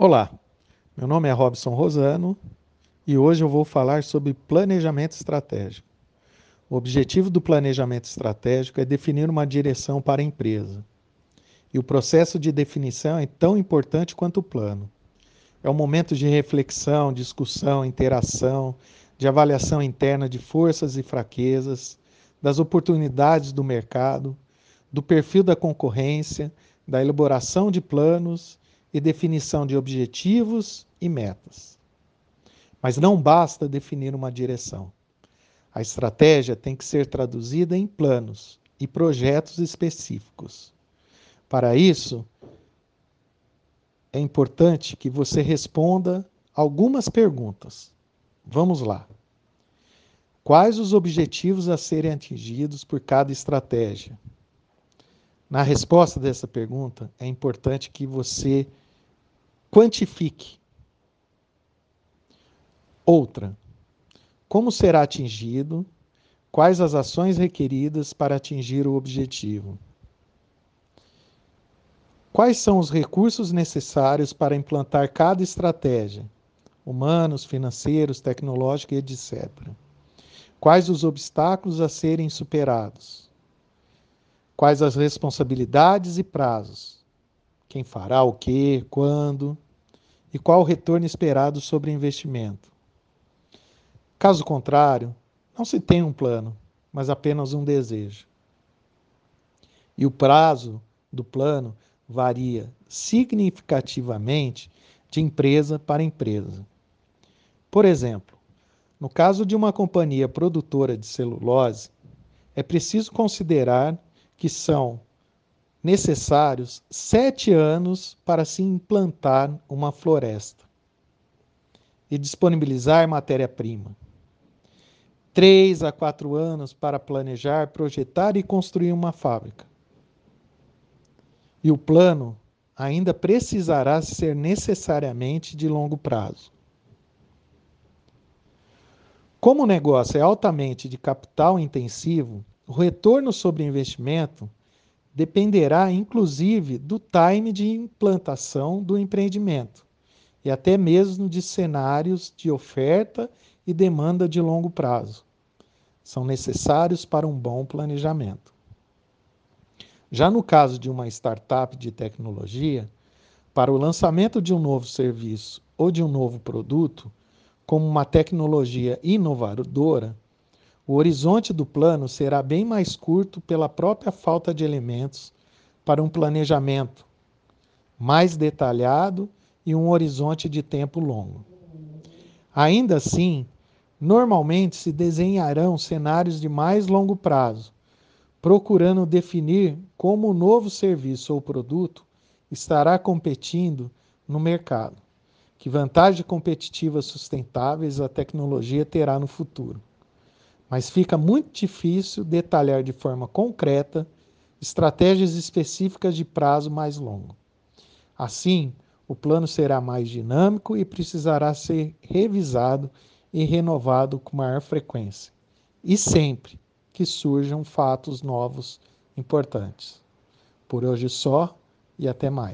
Olá, meu nome é Robson Rosano e hoje eu vou falar sobre planejamento estratégico. O objetivo do planejamento estratégico é definir uma direção para a empresa. E o processo de definição é tão importante quanto o plano. É um momento de reflexão, discussão, interação, de avaliação interna de forças e fraquezas, das oportunidades do mercado, do perfil da concorrência, da elaboração de planos e definição de objetivos e metas. Mas não basta definir uma direção. A estratégia tem que ser traduzida em planos e projetos específicos. Para isso, é importante que você responda algumas perguntas. Vamos lá. Quais os objetivos a serem atingidos por cada estratégia? Na resposta dessa pergunta, é importante que você quantifique. Outra, como será atingido? Quais as ações requeridas para atingir o objetivo? Quais são os recursos necessários para implantar cada estratégia? Humanos, financeiros, tecnológicos, etc. Quais os obstáculos a serem superados? Quais as responsabilidades e prazos? Quem fará o que, quando? E qual o retorno esperado sobre o investimento? Caso contrário, não se tem um plano, mas apenas um desejo. E o prazo do plano varia significativamente de empresa para empresa. Por exemplo, no caso de uma companhia produtora de celulose, é preciso considerar que são necessários sete anos para se implantar uma floresta e disponibilizar matéria-prima. Três a quatro anos para planejar, projetar e construir uma fábrica. E o plano ainda precisará ser necessariamente de longo prazo. Como o negócio é altamente de capital intensivo, o retorno sobre investimento dependerá, inclusive, do time de implantação do empreendimento e até mesmo de cenários de oferta e demanda de longo prazo. São necessários para um bom planejamento. Já no caso de uma startup de tecnologia, para o lançamento de um novo serviço ou de um novo produto, como uma tecnologia inovadora, o horizonte do plano será bem mais curto pela própria falta de elementos para um planejamento mais detalhado e um horizonte de tempo longo. Ainda assim, normalmente se desenharão cenários de mais longo prazo, procurando definir como o novo serviço ou produto estará competindo no mercado, que vantagens competitivas sustentáveis a tecnologia terá no futuro mas fica muito difícil detalhar de forma concreta estratégias específicas de prazo mais longo. Assim, o plano será mais dinâmico e precisará ser revisado e renovado com maior frequência, e sempre que surjam fatos novos importantes. Por hoje só e até mais.